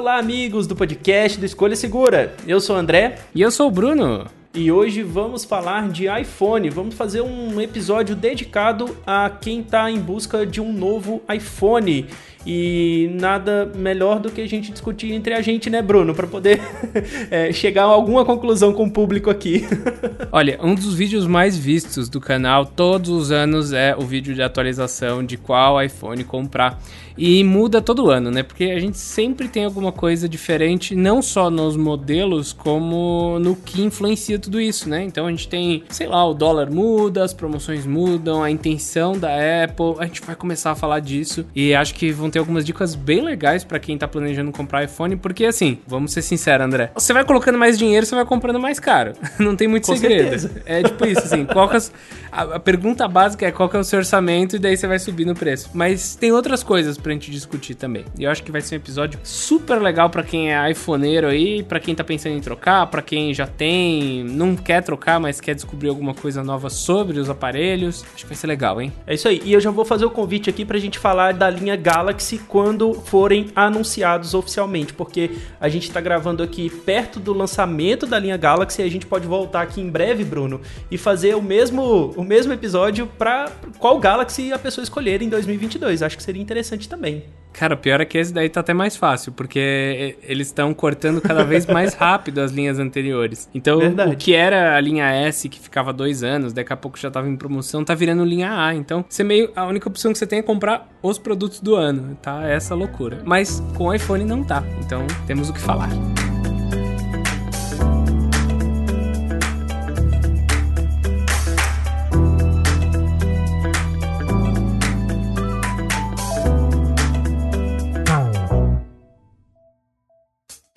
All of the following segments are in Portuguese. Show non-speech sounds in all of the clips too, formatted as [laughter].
Olá, amigos do podcast do Escolha Segura. Eu sou o André. E eu sou o Bruno. E hoje vamos falar de iPhone. Vamos fazer um episódio dedicado a quem está em busca de um novo iPhone. E nada melhor do que a gente discutir entre a gente, né, Bruno? Para poder é, [laughs] chegar a alguma conclusão com o público aqui. [laughs] Olha, um dos vídeos mais vistos do canal todos os anos é o vídeo de atualização de qual iPhone comprar. E muda todo ano, né? Porque a gente sempre tem alguma coisa diferente, não só nos modelos, como no que influencia tudo isso, né? Então a gente tem, sei lá, o dólar muda, as promoções mudam, a intenção da Apple. A gente vai começar a falar disso e acho que vão ter algumas dicas bem legais para quem tá planejando comprar iPhone, porque assim, vamos ser sinceros, André. Você vai colocando mais dinheiro, você vai comprando mais caro. [laughs] Não tem muito Com segredo. certeza. É tipo isso, assim, qual que é a pergunta básica é qual que é o seu orçamento e daí você vai subir no preço. Mas tem outras coisas pra gente discutir também. E eu acho que vai ser um episódio super legal pra quem é iPhoneiro aí, pra quem tá pensando em trocar, pra quem já tem, não quer trocar, mas quer descobrir alguma coisa nova sobre os aparelhos. Acho que vai ser legal, hein? É isso aí. E eu já vou fazer o convite aqui pra gente falar da linha Galaxy quando forem anunciados oficialmente, porque a gente tá gravando aqui perto do lançamento da linha Galaxy e a gente pode voltar aqui em breve, Bruno, e fazer o mesmo, o mesmo episódio pra qual Galaxy a pessoa escolher em 2022. Acho que seria interessante também. Cara, o pior é que esse daí tá até mais fácil, porque eles estão cortando cada vez mais rápido as linhas anteriores. Então, Verdade. o que era a linha S, que ficava dois anos, daqui a pouco já tava em promoção, tá virando linha A. Então, você meio. A única opção que você tem é comprar os produtos do ano. Tá essa loucura. Mas com o iPhone não tá. Então, temos o que falar.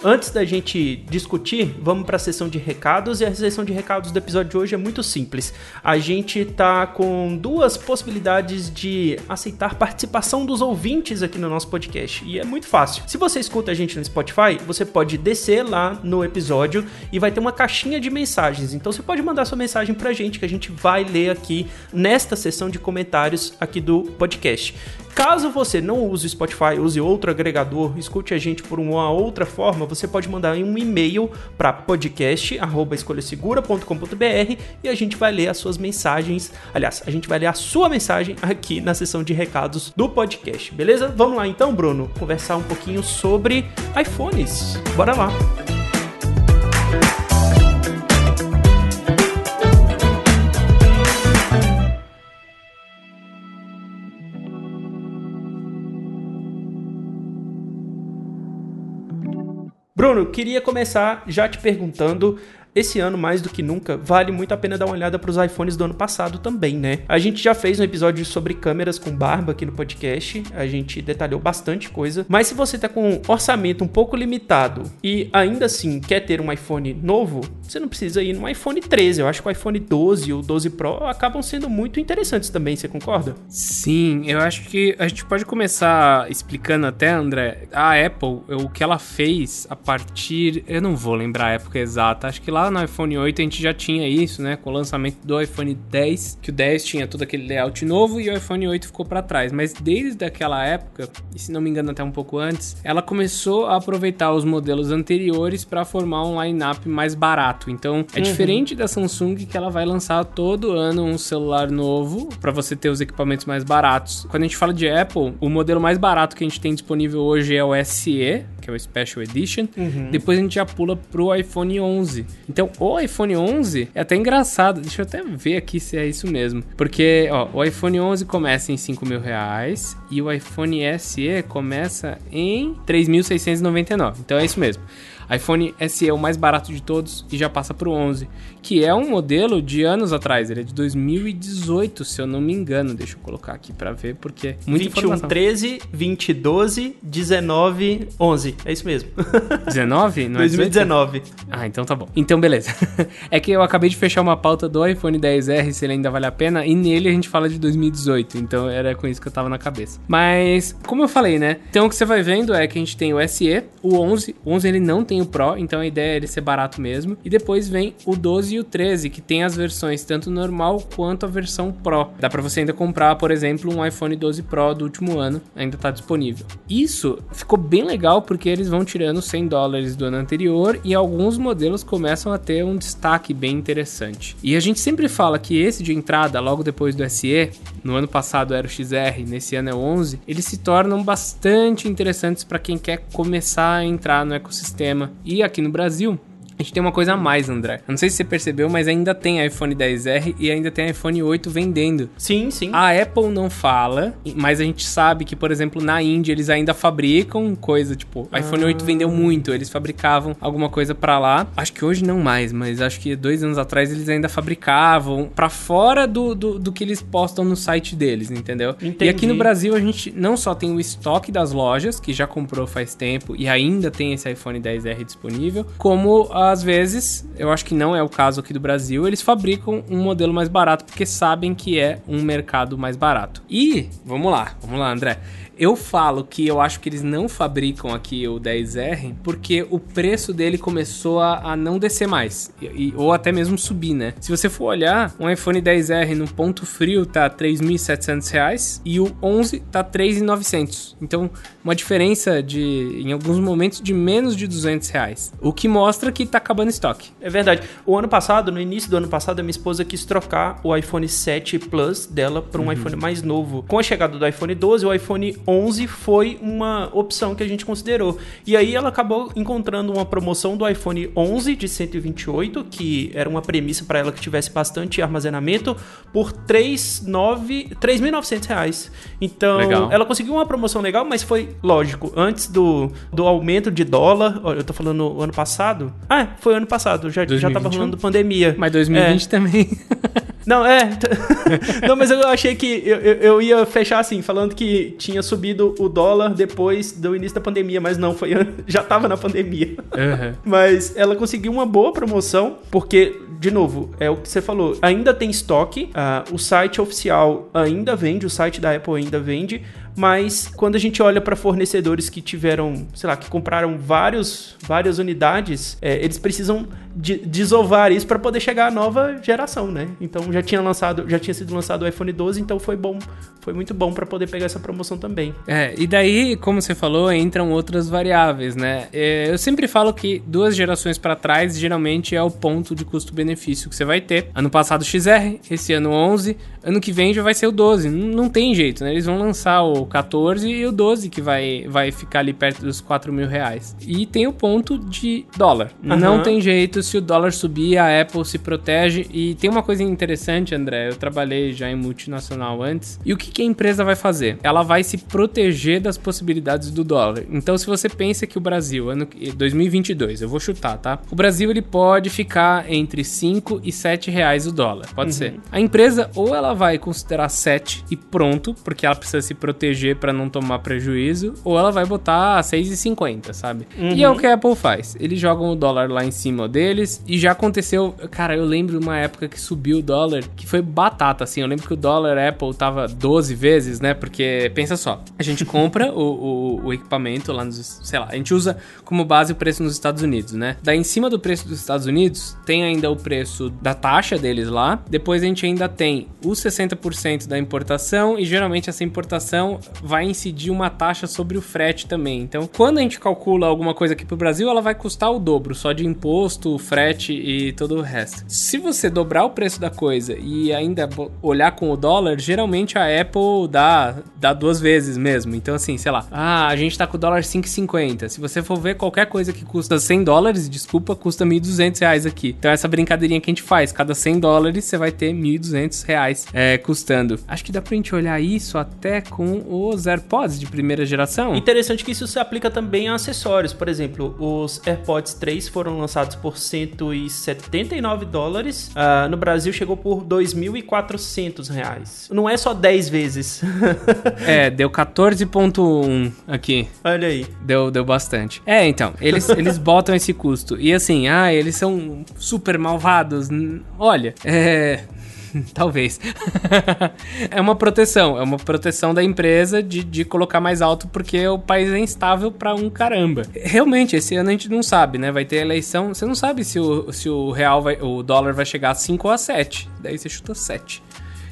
Antes da gente discutir, vamos para a sessão de recados e a sessão de recados do episódio de hoje é muito simples. A gente tá com duas possibilidades de aceitar participação dos ouvintes aqui no nosso podcast e é muito fácil. Se você escuta a gente no Spotify, você pode descer lá no episódio e vai ter uma caixinha de mensagens. Então você pode mandar sua mensagem pra gente que a gente vai ler aqui nesta sessão de comentários aqui do podcast. Caso você não use o Spotify, use outro agregador, escute a gente por uma outra forma, você pode mandar um e-mail para podcast@escolhasegura.com.br e a gente vai ler as suas mensagens. Aliás, a gente vai ler a sua mensagem aqui na sessão de recados do podcast, beleza? Vamos lá então, Bruno, conversar um pouquinho sobre iPhones. Bora lá. Bruno, queria começar já te perguntando. Esse ano, mais do que nunca, vale muito a pena dar uma olhada para os iPhones do ano passado também, né? A gente já fez um episódio sobre câmeras com barba aqui no podcast, a gente detalhou bastante coisa. Mas se você tá com um orçamento um pouco limitado e ainda assim quer ter um iPhone novo, você não precisa ir no iPhone 13. Eu acho que o iPhone 12 e o 12 Pro acabam sendo muito interessantes também, você concorda? Sim, eu acho que a gente pode começar explicando até, André, a Apple, o que ela fez a partir. Eu não vou lembrar a época exata, acho que lá no iPhone 8 a gente já tinha isso, né? Com o lançamento do iPhone 10, que o 10 tinha todo aquele layout novo e o iPhone 8 ficou para trás. Mas desde aquela época, e se não me engano até um pouco antes, ela começou a aproveitar os modelos anteriores para formar um line-up mais barato. Então é diferente da Samsung que ela vai lançar todo ano um celular novo para você ter os equipamentos mais baratos. Quando a gente fala de Apple, o modelo mais barato que a gente tem disponível hoje é o SE, que é o Special Edition. Depois a gente já pula pro iPhone 11. Então, o iPhone 11 é até engraçado. Deixa eu até ver aqui se é isso mesmo. Porque, ó, o iPhone 11 começa em 5 mil reais e o iPhone SE começa em 3.699. Então é isso mesmo. iPhone SE é o mais barato de todos e já passa pro 11, que é um modelo de anos atrás, ele é de 2018, se eu não me engano. Deixa eu colocar aqui para ver, porque muita 21, informação. 13, 20, 12, 19, 11. É isso mesmo. [laughs] 19? Não 2019. É ah, então tá bom. Então beleza. [laughs] é que eu acabei de fechar uma pauta do iPhone 10R, se ele ainda vale a pena, e nele a gente fala de 2018, então era com isso que eu tava na cabeça. Mas, como eu falei, né? Então o que você vai vendo é que a gente tem o SE, o 11, o 11 ele não tem o Pro, então a ideia é ele ser barato mesmo, e depois vem o 12 e o 13, que tem as versões tanto normal quanto a versão Pro. Dá para você ainda comprar, por exemplo, um iPhone 12 Pro do último ano, ainda tá disponível. Isso ficou bem legal porque eles vão tirando 100 dólares do ano anterior e alguns modelos começam a ter um destaque bem interessante. E a gente sempre fala que esse de entrada, logo depois do SE, no ano passado era o XR, nesse ano é o 11, eles se tornam bastante interessantes para quem quer começar a entrar no ecossistema. E aqui no Brasil, a gente tem uma coisa a mais, André. Eu não sei se você percebeu, mas ainda tem iPhone 10R e ainda tem iPhone 8 vendendo. Sim, sim. A Apple não fala, mas a gente sabe que, por exemplo, na Índia eles ainda fabricam coisa, tipo, ah. iPhone 8 vendeu muito, eles fabricavam alguma coisa para lá. Acho que hoje não mais, mas acho que dois anos atrás eles ainda fabricavam para fora do, do, do, que eles postam no site deles, entendeu? Entendi. E aqui no Brasil a gente não só tem o estoque das lojas, que já comprou faz tempo e ainda tem esse iPhone 10R disponível, como a às vezes, eu acho que não é o caso aqui do Brasil, eles fabricam um modelo mais barato porque sabem que é um mercado mais barato. E, vamos lá, vamos lá, André. Eu falo que eu acho que eles não fabricam aqui o 10R porque o preço dele começou a, a não descer mais. E, ou até mesmo subir, né? Se você for olhar, um iPhone 10R no ponto frio tá R$ 3.700 e o 11 tá R$ 3.900. Então, uma diferença de, em alguns momentos, de menos de 200 reais. O que mostra que tá acabando estoque. É verdade. O ano passado, no início do ano passado, a minha esposa quis trocar o iPhone 7 Plus dela para um uhum. iPhone mais novo. Com a chegada do iPhone 12, o iPhone 11 foi uma opção que a gente considerou. E aí ela acabou encontrando uma promoção do iPhone 11 de 128, que era uma premissa para ela que tivesse bastante armazenamento, por 3.900 reais. Então, legal. ela conseguiu uma promoção legal, mas foi, lógico, antes do, do aumento de dólar. Eu tô falando ano passado. Ah, foi ano passado, já, já tava rolando pandemia. Mas 2020 é. também. [laughs] Não, é. [laughs] não, mas eu achei que eu, eu, ia fechar assim, falando que tinha subido o dólar depois do início da pandemia, mas não, foi [laughs] já tava na pandemia. Uhum. [laughs] Mas ela conseguiu uma boa promoção, porque, de novo, é o que você falou, ainda tem estoque, uh, o site oficial ainda vende, o site da Apple ainda vende, mas quando a gente olha para fornecedores que tiveram, sei lá, que compraram vários, várias unidades, é, eles precisam de, desovar isso para poder chegar à nova geração, né? Então já tinha lançado, já tinha sido lançado o iPhone 12, então foi bom, foi muito bom para poder pegar essa promoção também. É, e daí, como você falou, entram outras variáveis, né? É, eu sempre falo que duas gerações para trás geralmente é o ponto de custo-benefício que você vai ter. Ano passado XR, esse ano 11, ano que vem já vai ser o 12. Não, não tem jeito, né? Eles vão lançar o 14 e o 12 que vai, vai ficar ali perto dos 4 mil reais. E tem o ponto de dólar. Uhum. Não tem jeito, se o dólar subir, a Apple se protege. E tem uma coisa interessante, André. Eu trabalhei já em multinacional antes. E o que, que a empresa vai fazer? Ela vai se proteger das possibilidades do dólar. Então, se você pensa que o Brasil, ano 2022, eu vou chutar, tá? O Brasil ele pode ficar entre 5 e 7 reais o dólar. Pode uhum. ser. A empresa ou ela vai considerar 7 e pronto, porque ela precisa se proteger para não tomar prejuízo, ou ela vai botar 6,50, sabe? Uhum. E é o que a Apple faz. Eles jogam o dólar lá em cima deles e já aconteceu, cara, eu lembro uma época que subiu o dólar, que foi batata assim. Eu lembro que o dólar Apple tava 12 vezes, né? Porque pensa só, a gente compra o, o, o equipamento lá nos, sei lá, a gente usa como base o preço nos Estados Unidos, né? Daí em cima do preço dos Estados Unidos, tem ainda o preço da taxa deles lá. Depois a gente ainda tem os 60% da importação e geralmente essa importação vai incidir uma taxa sobre o frete também. Então, quando a gente calcula alguma coisa aqui pro Brasil, ela vai custar o dobro, só de imposto, frete e todo o resto. Se você dobrar o preço da coisa e ainda olhar com o dólar, geralmente a Apple dá, dá duas vezes mesmo. Então, assim, sei lá, ah, a gente tá com o dólar 5,50. Se você for ver qualquer coisa que custa 100 dólares, desculpa, custa 1.200 reais aqui. Então, essa brincadeirinha que a gente faz. Cada 100 dólares você vai ter 1.200 reais é, custando. Acho que dá pra gente olhar isso até com os AirPods de primeira geração. Interessante que isso se aplica também a acessórios. Por exemplo, os AirPods 3 foram lançados por 179 dólares. Uh, no Brasil chegou por 2.400 reais. Não é só 10 vezes. [laughs] é, deu 14.1 aqui. Olha aí. Deu, deu bastante. É, então, eles, [laughs] eles botam esse custo. E assim, ah, eles são super malvados. Olha, é. [laughs] Talvez. [laughs] é uma proteção. É uma proteção da empresa de, de colocar mais alto porque o país é instável pra um caramba. Realmente, esse ano a gente não sabe, né? Vai ter eleição. Você não sabe se o, se o real vai, o dólar vai chegar a 5 ou a 7. Daí você chuta 7.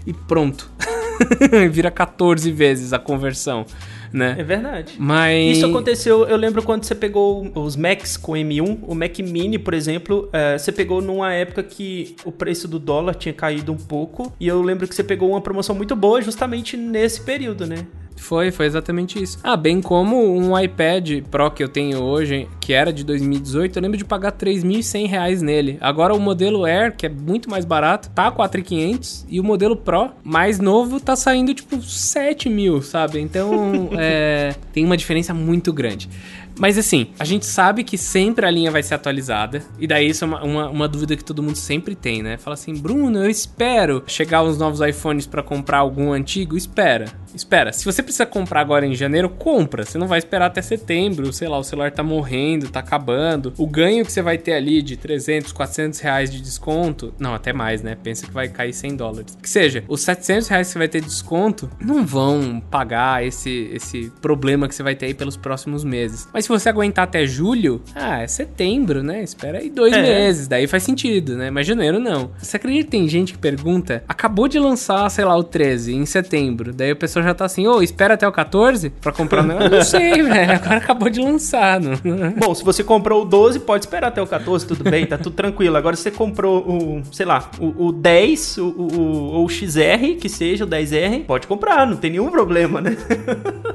E pronto. [laughs] Vira 14 vezes a conversão né? É verdade. Mas... Isso aconteceu, eu lembro quando você pegou os Macs com M1, o Mac Mini, por exemplo, é, você pegou numa época que o preço do dólar tinha caído um pouco, e eu lembro que você pegou uma promoção muito boa justamente nesse período, né? Foi, foi exatamente isso. Ah, bem como um iPad Pro que eu tenho hoje, que era de 2018, eu lembro de pagar 3.100 reais nele. Agora o modelo Air, que é muito mais barato, tá 4.500 e o modelo Pro, mais novo, tá saindo tipo 7 mil, sabe? Então, [laughs] é, tem uma diferença muito grande. Mas assim, a gente sabe que sempre a linha vai ser atualizada. E daí isso é uma, uma, uma dúvida que todo mundo sempre tem, né? Fala assim, Bruno, eu espero chegar os novos iPhones para comprar algum antigo. Espera, espera. Se você precisa comprar agora em janeiro, compra. Você não vai esperar até setembro. Sei lá, o celular tá morrendo, tá acabando. O ganho que você vai ter ali de 300, 400 reais de desconto. Não, até mais, né? Pensa que vai cair 100 dólares. Que seja, os 700 reais que você vai ter de desconto não vão pagar esse, esse problema que você vai ter aí pelos próximos meses. Mas se você aguentar até julho, ah, é setembro, né? Espera aí dois é. meses, daí faz sentido, né? Mas janeiro não. Você acredita que tem gente que pergunta, acabou de lançar, sei lá, o 13 em setembro, daí o pessoal já tá assim, ô, oh, espera até o 14 pra comprar o [laughs] Não sei, velho, agora acabou de lançar. Não. [laughs] Bom, se você comprou o 12, pode esperar até o 14, tudo bem, tá tudo tranquilo. Agora se você comprou o, sei lá, o, o 10, o, o, o XR, que seja o 10R, pode comprar, não tem nenhum problema, né?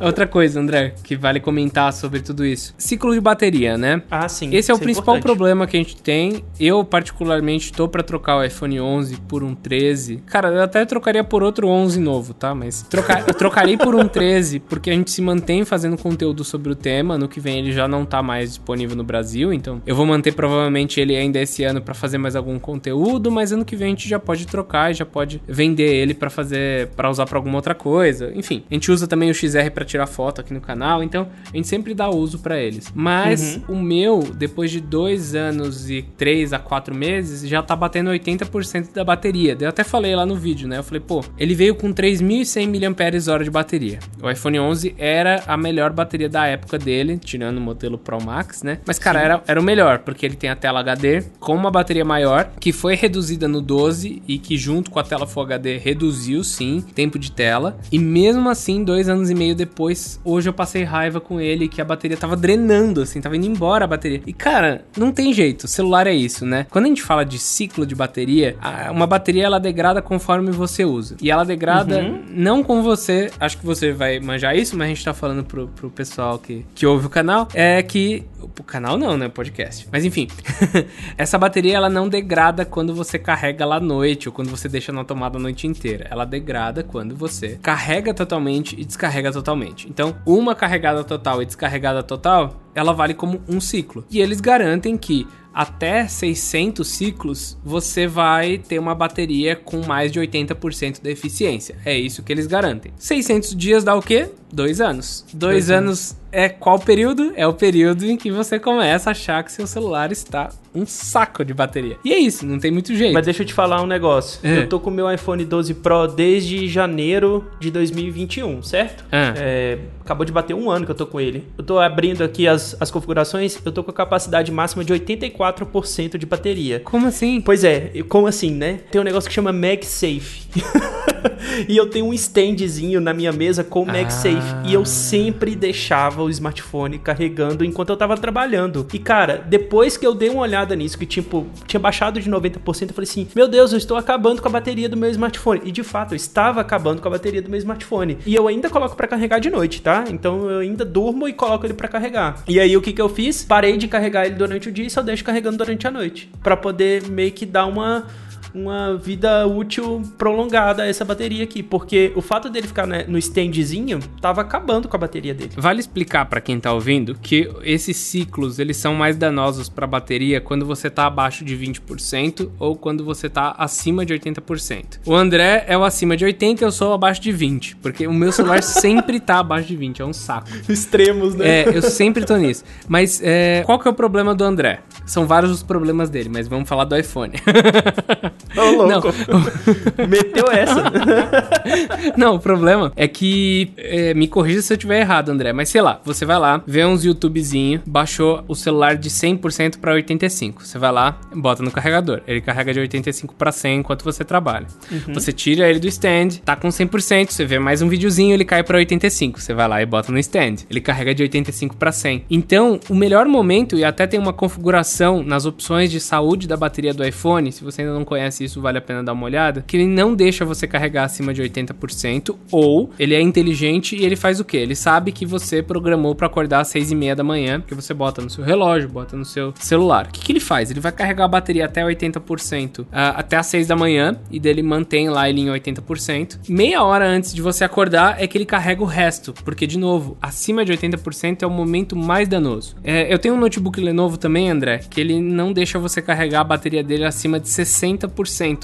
Outra coisa, André, que vale comentar sobre tudo isso isso. Ciclo de bateria, né? Ah, sim. Esse é o é principal problema que a gente tem. Eu, particularmente, tô para trocar o iPhone 11 por um 13. Cara, eu até trocaria por outro 11 novo, tá? Mas trocar, eu trocarei por um 13 porque a gente se mantém fazendo conteúdo sobre o tema. No que vem ele já não tá mais disponível no Brasil, então eu vou manter provavelmente ele ainda esse ano para fazer mais algum conteúdo, mas ano que vem a gente já pode trocar e já pode vender ele para fazer para usar para alguma outra coisa. Enfim, a gente usa também o XR para tirar foto aqui no canal, então a gente sempre dá uso para eles. Mas uhum. o meu, depois de dois anos e três a quatro meses, já tá batendo 80% da bateria. Eu até falei lá no vídeo, né? Eu falei, pô, ele veio com 3.100 mAh de bateria. O iPhone 11 era a melhor bateria da época dele, tirando o modelo Pro Max, né? Mas, cara, era, era o melhor, porque ele tem a tela HD com uma bateria maior, que foi reduzida no 12 e que junto com a tela Full HD reduziu, sim, tempo de tela. E mesmo assim, dois anos e meio depois, hoje eu passei raiva com ele, que a bateria tava drenando, assim, tava indo embora a bateria. E, cara, não tem jeito, celular é isso, né? Quando a gente fala de ciclo de bateria, uma bateria ela degrada conforme você usa. E ela degrada uhum. não com você, acho que você vai manjar isso, mas a gente tá falando pro, pro pessoal que, que ouve o canal, é que. O canal não, né? Podcast. Mas enfim, [laughs] essa bateria ela não degrada quando você carrega ela à noite ou quando você deixa na tomada a noite inteira. Ela degrada quando você carrega totalmente e descarrega totalmente. Então, uma carregada total e descarregada total ela vale como um ciclo. E eles garantem que até 600 ciclos você vai ter uma bateria com mais de 80% de eficiência. É isso que eles garantem. 600 dias dá o quê? Dois anos. Dois, Dois anos, anos é qual período? É o período em que você começa a achar que seu celular está um saco de bateria. E é isso, não tem muito jeito. Mas deixa eu te falar um negócio. É. Eu tô com o meu iPhone 12 Pro desde janeiro de 2021, certo? É. É, acabou de bater um ano que eu tô com ele. Eu tô abrindo aqui as, as configurações, eu tô com a capacidade máxima de 84% de bateria. Como assim? Pois é, como assim, né? Tem um negócio que chama MagSafe. [laughs] e eu tenho um standzinho na minha mesa com o MagSafe. Ah. E eu sempre deixava o smartphone carregando enquanto eu tava trabalhando. E cara, depois que eu dei uma olhada nisso, que tipo, tinha baixado de 90%, eu falei assim: Meu Deus, eu estou acabando com a bateria do meu smartphone. E de fato, eu estava acabando com a bateria do meu smartphone. E eu ainda coloco para carregar de noite, tá? Então eu ainda durmo e coloco ele para carregar. E aí o que que eu fiz? Parei de carregar ele durante o dia e só deixo carregando durante a noite, para poder meio que dar uma uma vida útil prolongada a essa bateria aqui, porque o fato dele ficar né, no standzinho tava acabando com a bateria dele. Vale explicar para quem tá ouvindo que esses ciclos, eles são mais danosos para a bateria quando você tá abaixo de 20% ou quando você tá acima de 80%. O André é o acima de 80, eu sou abaixo de 20, porque o meu celular [laughs] sempre tá abaixo de 20, é um saco. Extremos, né? É, eu sempre tô nisso. Mas é, qual que é o problema do André? São vários os problemas dele, mas vamos falar do iPhone. [laughs] Ô, louco. [laughs] Meteu essa. [laughs] Não, o problema é que. é, me corrija se eu estiver errado, André. Mas sei lá, você vai lá, vê uns YouTubezinho, baixou o celular de 100% pra 85%. Você vai lá, bota no carregador. Ele carrega de 85% pra 100% enquanto você trabalha. Você tira ele do stand, tá com 100%. Você vê mais um videozinho, ele cai pra 85%. Você vai lá e bota no stand. Ele carrega de 85% pra 100%. Então, o melhor momento, e até tem uma configuração nas opções de saúde da bateria do iPhone, se você ainda não conhece isso, vale a pena dar uma olhada, que ele não deixa você carregar acima de 80%, ou ele é inteligente e ele faz o quê? Ele sabe que você programou pra acordar às 6 e meia da manhã, que você bota no seu relógio, bota no seu celular. O que, que ele faz? Ele vai carregar a bateria até 80%, ah, até às 6 da manhã, e dele mantém lá ele em 80%. Meia hora antes de você acordar é que ele carrega o resto, porque, de novo, acima de 80% é o momento mais danoso. É, eu tenho um notebook Lenovo também, André, que ele não deixa você carregar a bateria dele acima de 60%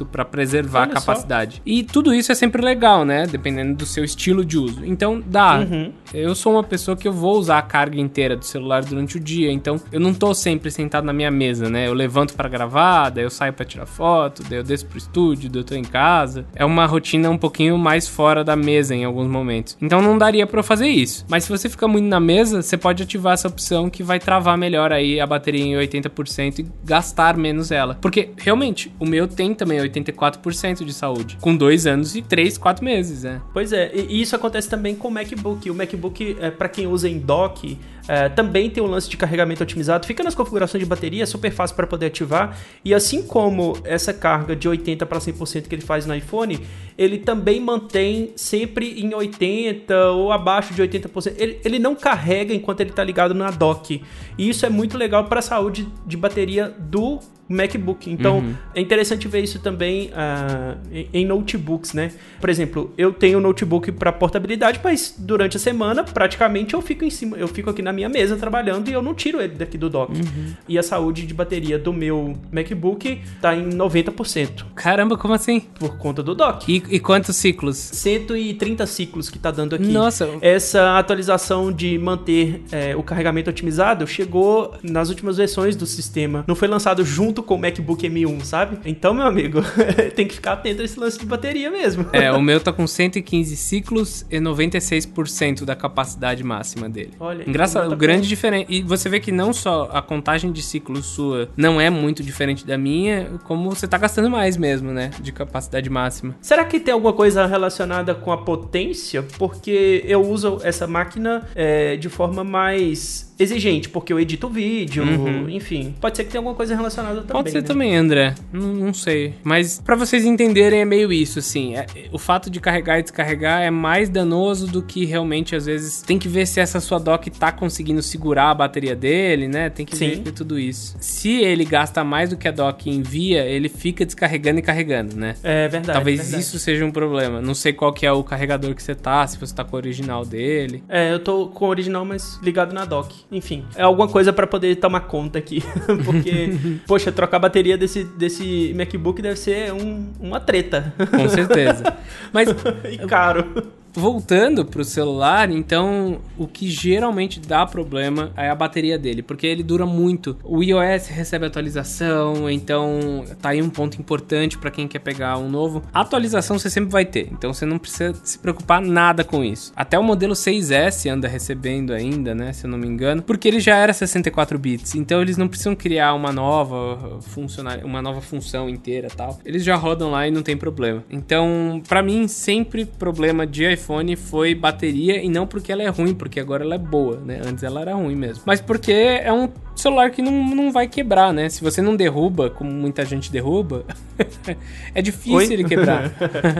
para preservar Olha a capacidade. E tudo isso é sempre legal, né? Dependendo do seu estilo de uso. Então, dá. Uhum. Eu sou uma pessoa que eu vou usar a carga inteira do celular durante o dia, então eu não tô sempre sentado na minha mesa, né? Eu levanto para gravar, daí eu saio para tirar foto, daí eu desço pro estúdio, daí eu tô em casa. É uma rotina um pouquinho mais fora da mesa em alguns momentos. Então não daria para eu fazer isso. Mas se você ficar muito na mesa, você pode ativar essa opção que vai travar melhor aí a bateria em 80% e gastar menos ela. Porque realmente, o meu tem também 84% de saúde, com dois anos e três, quatro meses, né? Pois é, e isso acontece também com o MacBook. O MacBook, é, para quem usa em dock, é, também tem um lance de carregamento otimizado. Fica nas configurações de bateria, é super fácil para poder ativar. E assim como essa carga de 80 para 100% que ele faz no iPhone, ele também mantém sempre em 80 ou abaixo de 80%. Ele, ele não carrega enquanto ele está ligado na dock. E isso é muito legal para a saúde de bateria do MacBook. Então, Uhum. é interessante ver isso também ah, em, em notebooks, né? Por exemplo, eu tenho notebook para portabilidade, mas durante a semana, praticamente eu fico em cima, eu fico aqui na minha mesa trabalhando e eu não tiro ele daqui do dock. Uhum. E a saúde de bateria do meu MacBook tá em 90% Caramba, como assim? por conta do dock. E, e quantos ciclos? 130 ciclos que tá dando aqui. Nossa. Essa atualização de manter é, o carregamento otimizado chegou nas últimas versões do sistema. Não foi lançado junto com o MacBook M1, sabe? Então, meu amigo, [laughs] tem que ficar atento a esse lance de bateria mesmo. É, o [laughs] meu tá com 115 ciclos e 96% da capacidade máxima dele. Olha, Engraçado, o grande diferença. E você vê que não só a contagem de ciclos sua não é muito diferente da minha, como você tá gastando mais mesmo, né? De capacidade máxima. Será que tem alguma coisa relacionada com a potência? Porque eu uso essa máquina é, de forma mais exigente, porque eu edito vídeo, Uhum. enfim. Pode ser que tenha alguma coisa relacionada também. Pode ser né? também, André. Não, não sei. Mas pra vocês entenderem é meio isso, assim. É- o fato de carregar e descarregar é mais danoso do que realmente, às vezes, tem que ver se essa sua dock tá conseguindo segurar a bateria dele, né? Tem que Sim. ver tudo isso. Se ele gasta mais do que a dock envia, ele fica descarregando e carregando, né? É verdade. Talvez verdade. isso seja um problema. Não sei qual que é o carregador que você tá, se você tá com o original dele. É, eu tô com o original, mas ligado na dock. Enfim, é alguma coisa pra poder tomar conta aqui. [laughs] Porque, [laughs] poxa, trocar a bateria desse, desse MacBook deve ser um- uma treta. Com certeza. [laughs] Mas e caro. Voltando pro celular, então o que geralmente dá problema é a bateria dele, porque ele dura muito. O iOS recebe atualização, então tá aí um ponto importante para quem quer pegar um novo. Atualização você sempre vai ter, então você não precisa se preocupar nada com isso. Até o modelo 6S anda recebendo ainda, né, se eu não me engano, porque ele já era 64 bits, então eles não precisam criar uma nova funcional, uma nova função inteira, tal. Eles já rodam lá e não tem problema. Então, para mim sempre problema de iPhone foi bateria e não porque ela é ruim, porque agora ela é boa, né? Antes ela era ruim mesmo. Mas porque é um celular que não, não vai quebrar, né? Se você não derruba, como muita gente derruba, [laughs] é difícil Oi? ele quebrar.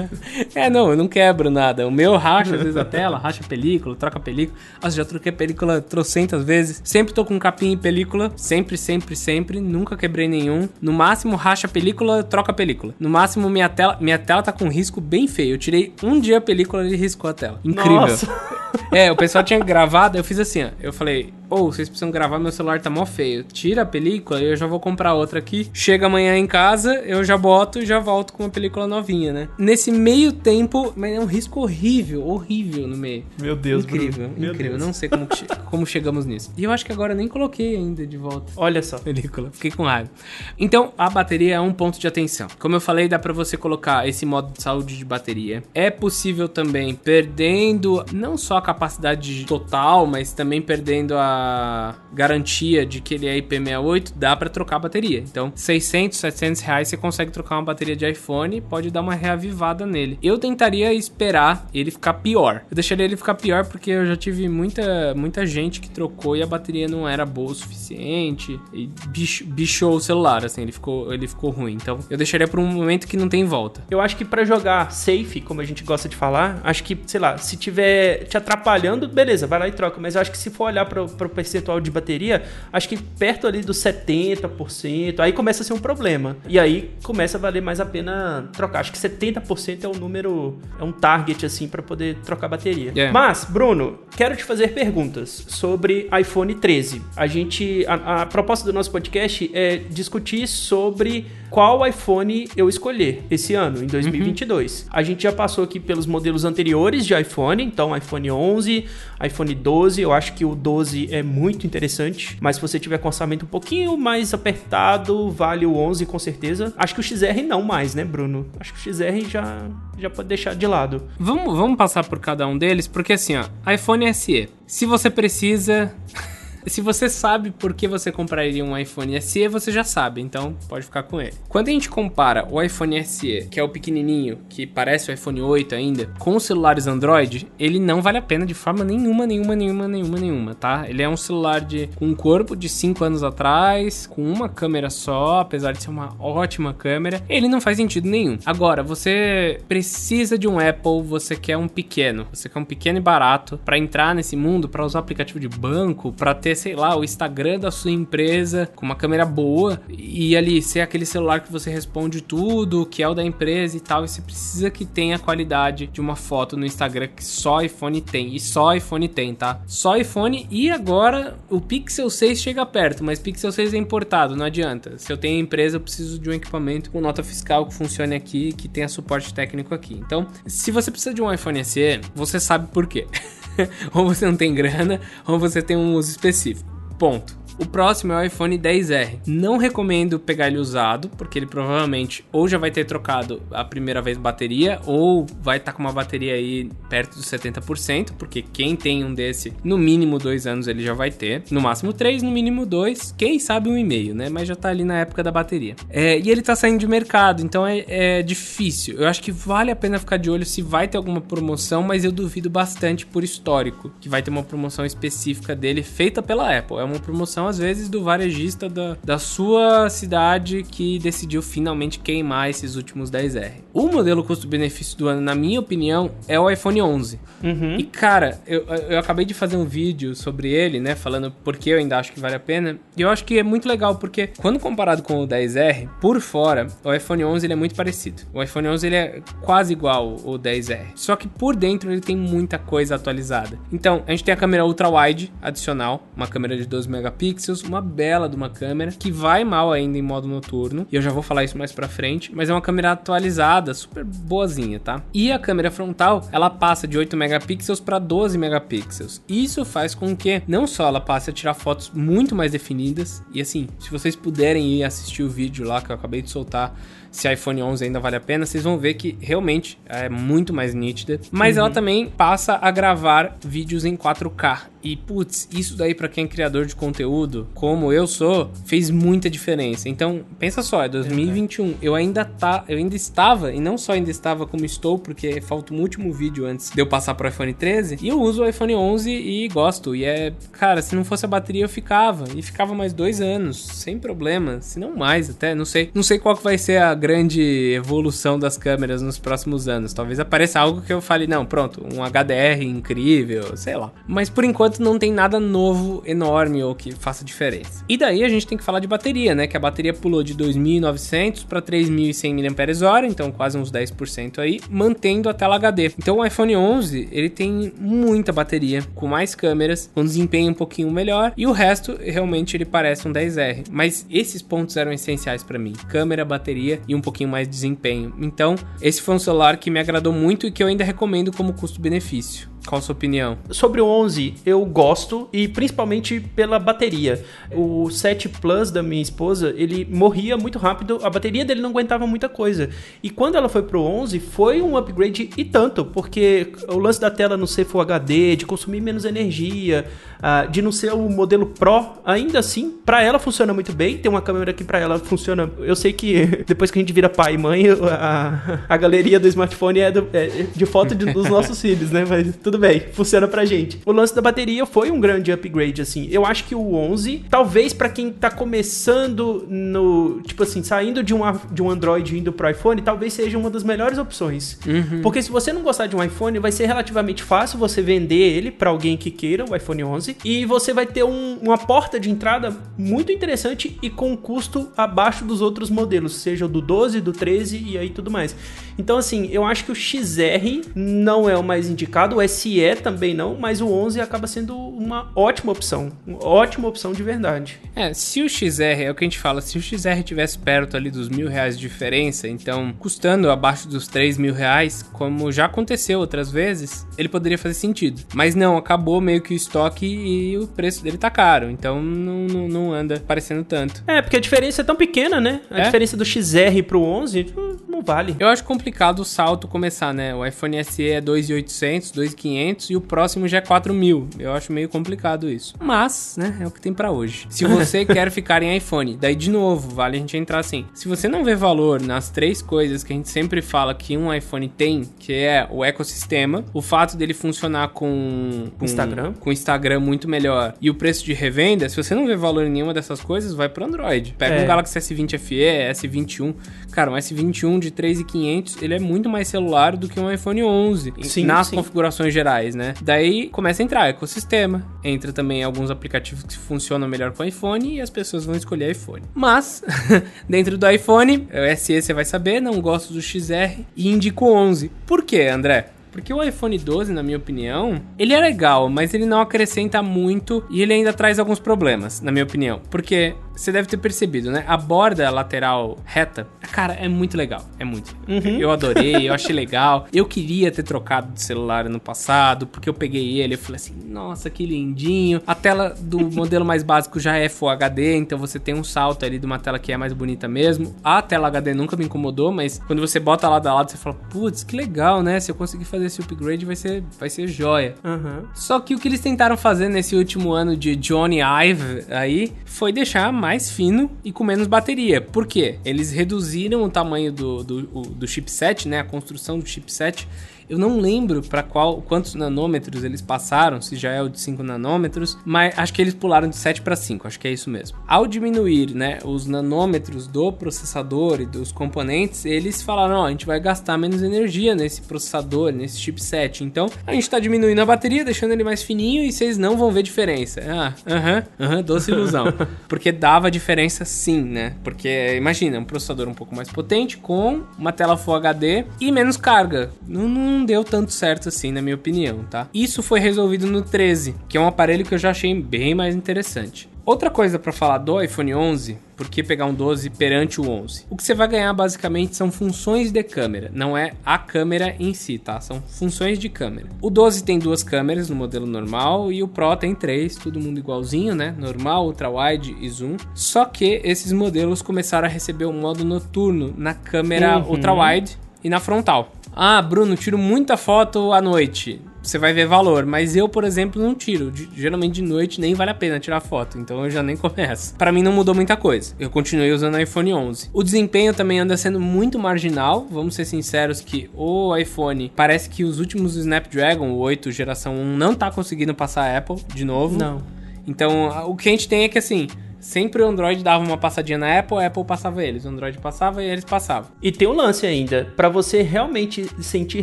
[laughs] é, não, eu não quebro nada. O meu racha às vezes a tela, racha a película, troca a película. Nossa, já troquei a película trocentas vezes. Sempre tô com capinha e película. Sempre, sempre, sempre. Nunca quebrei nenhum. No máximo, racha a película, troca a película. No máximo, minha tela, minha tela tá com risco bem feio. Eu tirei um dia a película e riscou a tela. Incrível. Nossa. É, o pessoal tinha gravado, eu fiz assim, ó. Eu falei, ou oh, vocês precisam gravar, meu celular tá mó feio. Tira a película e eu já vou comprar outra aqui. Chega amanhã em casa, eu já boto e já volto com uma película novinha, né? Nesse meio tempo, mas é um risco horrível, horrível no meio. Meu Deus, Incrível, Bruno. incrível. Não sei como, che [laughs] como chegamos nisso. E eu acho que agora nem coloquei ainda de volta. Olha só. Película. Fiquei com raiva. Então, a bateria é um ponto de atenção. Como eu falei, dá pra você colocar esse modo de saúde de bateria. É possível também, perdendo não só a capacidade total, mas também perdendo a garantia de que ele é IP68, dá para trocar a bateria. Então, 600, 700 reais você consegue trocar uma bateria de iPhone, pode dar uma reavivada nele. Eu tentaria esperar ele ficar pior. Eu deixaria ele ficar pior porque eu já tive muita, muita gente que trocou e a bateria não era boa o suficiente e bicho, bichou o celular, assim, ele ficou, ele ficou ruim. Então, eu deixaria para um momento que não tem volta. Eu acho que para jogar safe, como a gente gosta de falar, acho que, sei lá, se tiver te atrapalhando, beleza, vai lá e troca. Mas eu acho que se for olhar para o percentual de bateria, acho que perto ali dos 70%, aí começa a ser um problema. E aí começa a valer mais a pena trocar. Acho que 70% é um número, é um target assim para poder trocar bateria. Yeah. Mas, Bruno, quero te fazer perguntas sobre iPhone 13. A gente a, a proposta do nosso podcast é discutir sobre qual iPhone eu escolher esse ano, em 2022. Uhum. A gente já passou aqui pelos modelos anteriores de iPhone, então iPhone 11, iPhone 12, eu acho que o 12 é muito interessante, mas se você tiver com orçamento um pouquinho mais apertado, vale o 11 com certeza. Acho que o XR não mais, né, Bruno? Acho que o XR já já pode deixar de lado. Vamos, vamos passar por cada um deles, porque assim, ó, iPhone SE. Se você precisa [laughs] se você sabe por que você compraria um iPhone SE, você já sabe, então pode ficar com ele. Quando a gente compara o iPhone SE, que é o pequenininho, que parece o iPhone 8 ainda, com os celulares Android, ele não vale a pena de forma nenhuma, nenhuma, nenhuma, nenhuma, nenhuma, tá? Ele é um celular de com um corpo de 5 anos atrás, com uma câmera só, apesar de ser uma ótima câmera, ele não faz sentido nenhum. Agora, você precisa de um Apple, você quer um pequeno, você quer um pequeno e barato para entrar nesse mundo, para usar aplicativo de banco, para ter ter, sei lá, o Instagram da sua empresa com uma câmera boa e ali ser aquele celular que você responde tudo, que é o da empresa e tal. E você precisa que tenha a qualidade de uma foto no Instagram que só iPhone tem. E só iPhone tem, tá? Só iPhone e agora o Pixel 6 chega perto, mas Pixel 6 é importado, não adianta. Se eu tenho empresa, eu preciso de um equipamento com nota fiscal que funcione aqui, que tenha suporte técnico aqui. Então, se você precisa de um iPhone SE, você sabe por quê. [laughs] [laughs] ou você não tem grana, ou você tem um uso específico. Ponto. O próximo é o iPhone 10R. Não recomendo pegar ele usado, porque ele provavelmente ou já vai ter trocado a primeira vez bateria, ou vai estar tá com uma bateria aí perto dos 70%, porque quem tem um desse, no mínimo dois anos ele já vai ter. No máximo três, no mínimo dois, quem sabe um e meio, né? Mas já tá ali na época da bateria. É, e ele tá saindo de mercado, então é, é difícil. Eu acho que vale a pena ficar de olho se vai ter alguma promoção, mas eu duvido bastante por histórico que vai ter uma promoção específica dele feita pela Apple. É uma promoção às vezes, do varejista da, da sua cidade que decidiu finalmente queimar esses últimos 10R. O modelo custo-benefício do ano, na minha opinião, é o iPhone 11. Uhum. E, cara, eu, eu acabei de fazer um vídeo sobre ele, né? Falando porque eu ainda acho que vale a pena. E eu acho que é muito legal, porque quando comparado com o 10R, por fora, o iPhone 11 ele é muito parecido. O iPhone 11 ele é quase igual ao 10R. Só que por dentro ele tem muita coisa atualizada. Então, a gente tem a câmera ultra-wide adicional, uma câmera de 12 megapixels megapixels, uma bela de uma câmera, que vai mal ainda em modo noturno, e eu já vou falar isso mais pra frente, mas é uma câmera atualizada, super boazinha, tá? E a câmera frontal, ela passa de 8 megapixels para 12 megapixels. Isso faz com que não só ela passe a tirar fotos muito mais definidas, e assim, se vocês puderem ir assistir o vídeo lá que eu acabei de soltar se iPhone 11 ainda vale a pena, vocês vão ver que realmente é muito mais nítida. Mas uhum. ela também passa a gravar vídeos em 4K. E putz, isso daí para quem é criador de conteúdo, como eu sou, fez muita diferença. Então, pensa só, é 2021. Eu ainda tá, eu ainda estava e não só ainda estava como estou, porque falta um último vídeo antes de eu passar pro iPhone 13, e eu uso o iPhone 11 e gosto. E é, cara, se não fosse a bateria eu ficava e ficava mais dois anos, sem problema, se não mais até, não sei. Não sei qual que vai ser a grande evolução das câmeras nos próximos anos. Talvez apareça algo que eu fale, não, pronto, um HDR incrível, sei lá. Mas por enquanto enquanto não tem nada novo, enorme ou que faça diferença. E daí a gente tem que falar de bateria, né? Que a bateria pulou de 2.900 para 3.100 mAh, então quase uns 10% aí, mantendo a tela HD. Então o iPhone 11 ele tem muita bateria, com mais câmeras, com desempenho um pouquinho melhor e o resto realmente ele parece um 10R. Mas esses pontos eram essenciais para mim: câmera, bateria e um pouquinho mais de desempenho. Então esse foi um celular que me agradou muito e que eu ainda recomendo como custo-benefício. Qual a sua opinião? Sobre o 11, eu gosto e principalmente pela bateria. O 7 Plus da minha esposa, ele morria muito rápido, a bateria dele não aguentava muita coisa. E quando ela foi pro 11, foi um upgrade e tanto, porque o lance da tela não ser Full HD, de consumir menos energia, uh, de não ser o modelo Pro, ainda assim, para ela funciona muito bem. Tem uma câmera que para ela funciona. Eu sei que [laughs] depois que a gente vira pai e mãe, [laughs] a, a galeria do smartphone é, do, é de foto de, dos nossos filhos, né? Mas tudo bem, funciona pra gente. O lance da bateria foi um grande upgrade, assim. Eu acho que o 11, talvez para quem tá começando no, tipo assim, saindo de um, de um Android indo pro iPhone, talvez seja uma das melhores opções. Uhum. Porque se você não gostar de um iPhone, vai ser relativamente fácil você vender ele para alguém que queira o iPhone 11 e você vai ter um, uma porta de entrada muito interessante e com um custo abaixo dos outros modelos, seja o do 12, do 13 e aí tudo mais. Então, assim, eu acho que o XR não é o mais indicado, o SE também não, mas o 11 acaba sendo uma ótima opção. Uma ótima opção de verdade. É, se o XR, é o que a gente fala, se o XR tivesse perto ali dos mil reais de diferença, então custando abaixo dos três mil reais, como já aconteceu outras vezes, ele poderia fazer sentido. Mas não, acabou meio que o estoque e o preço dele tá caro, então não, não, não anda parecendo tanto. É, porque a diferença é tão pequena, né? A é? diferença do XR pro 11 não vale. Eu acho complicado o salto começar, né? O iPhone SE é 2.800, 2.500 e o próximo já é 4.000. Eu acho meio complicado isso. Mas, né, é o que tem para hoje. Se você [laughs] quer ficar em iPhone, daí de novo, vale a gente entrar assim. Se você não vê valor nas três coisas que a gente sempre fala que um iPhone tem, que é o ecossistema, o fato dele funcionar com, com Instagram, com Instagram muito melhor e o preço de revenda, se você não vê valor em nenhuma dessas coisas, vai pro Android. Pega é. um Galaxy S20 FE, S21. Cara, um S21 de 3.500, ele é muito mais celular do que um iPhone 11 sim, nas sim. configurações gerais, né? Daí começa a entrar ecossistema, entra também alguns aplicativos que funcionam melhor com iPhone e as pessoas vão escolher iPhone. Mas [laughs] dentro do iPhone, o SE você vai saber, não gosto do XR e indico 11. Por quê, André? Porque o iPhone 12, na minha opinião, ele é legal, mas ele não acrescenta muito e ele ainda traz alguns problemas, na minha opinião. Porque você deve ter percebido, né? A borda lateral reta, cara, é muito legal. É muito. Uhum. Eu adorei, eu achei legal. Eu queria ter trocado de celular no passado, porque eu peguei ele e falei assim, nossa, que lindinho. A tela do [laughs] modelo mais básico já é Full HD, então você tem um salto ali de uma tela que é mais bonita mesmo. A tela HD nunca me incomodou, mas quando você bota lado a lado, você fala, putz, que legal, né? Se eu conseguir fazer esse upgrade, vai ser, vai ser joia. Uhum. Só que o que eles tentaram fazer nesse último ano de Johnny Ive aí foi deixar mais fino e com menos bateria. Por quê? Eles reduziram o tamanho do, do, do chipset, né? A construção do chipset eu não lembro para qual quantos nanômetros eles passaram, se já é o de 5 nanômetros, mas acho que eles pularam de 7 para 5, acho que é isso mesmo. Ao diminuir, né, os nanômetros do processador e dos componentes, eles falaram, ó, oh, a gente vai gastar menos energia nesse processador, nesse chipset. Então, a gente tá diminuindo a bateria, deixando ele mais fininho e vocês não vão ver diferença. Ah, aham, uh aham, -huh, uh -huh, doce ilusão. [laughs] Porque dava diferença sim, né? Porque imagina, um processador um pouco mais potente com uma tela Full HD e menos carga. Não, não não deu tanto certo assim, na minha opinião, tá? Isso foi resolvido no 13, que é um aparelho que eu já achei bem mais interessante. Outra coisa para falar do iPhone 11, por que pegar um 12 perante o 11? O que você vai ganhar basicamente são funções de câmera, não é a câmera em si, tá? São funções de câmera. O 12 tem duas câmeras no modelo normal e o Pro tem três, todo mundo igualzinho, né? Normal, ultra wide e zoom. Só que esses modelos começaram a receber o um modo noturno na câmera uhum. ultra wide e na frontal. Ah, Bruno, tiro muita foto à noite você vai ver valor. Mas eu, por exemplo, não tiro. Geralmente de noite nem vale a pena tirar foto, então eu já nem [laughs] começo. Para mim não mudou muita coisa. Eu continuei usando o iPhone 11. O desempenho também anda sendo muito marginal. Vamos ser sinceros que o iPhone parece que os últimos Snapdragon, o 8 geração 1, não tá conseguindo passar a Apple de novo. Não. Então, o que a gente tem é que assim, Sempre o Android dava uma passadinha na Apple, a Apple passava eles. O Android passava e eles passavam. E tem um lance ainda. Para você realmente sentir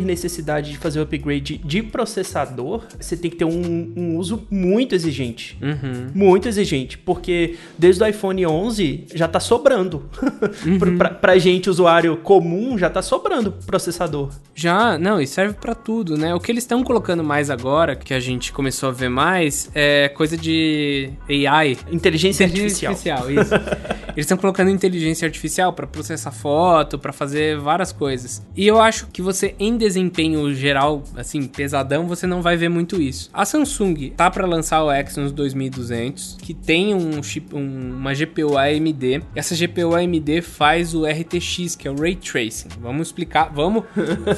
necessidade de fazer o upgrade de processador, você tem que ter um, um uso muito exigente. Uhum. Muito exigente. Porque desde o iPhone 11 já tá sobrando. [laughs] Uhum. pra, pra gente, usuário comum, já tá sobrando processador. Já, não, e serve para tudo, né? O que eles estão colocando mais agora, que a gente começou a ver mais, é coisa de AI. Inteligência, Inteligência artificial. Isso. [laughs] Eles estão colocando inteligência artificial para processar foto, para fazer várias coisas. E eu acho que você, em desempenho geral, assim, pesadão, você não vai ver muito isso. A Samsung tá para lançar o Exynos 2200, que tem um chip, um, uma GPU AMD. Essa GPU AMD faz o RTX, que é o Ray Tracing. Vamos explicar, vamos.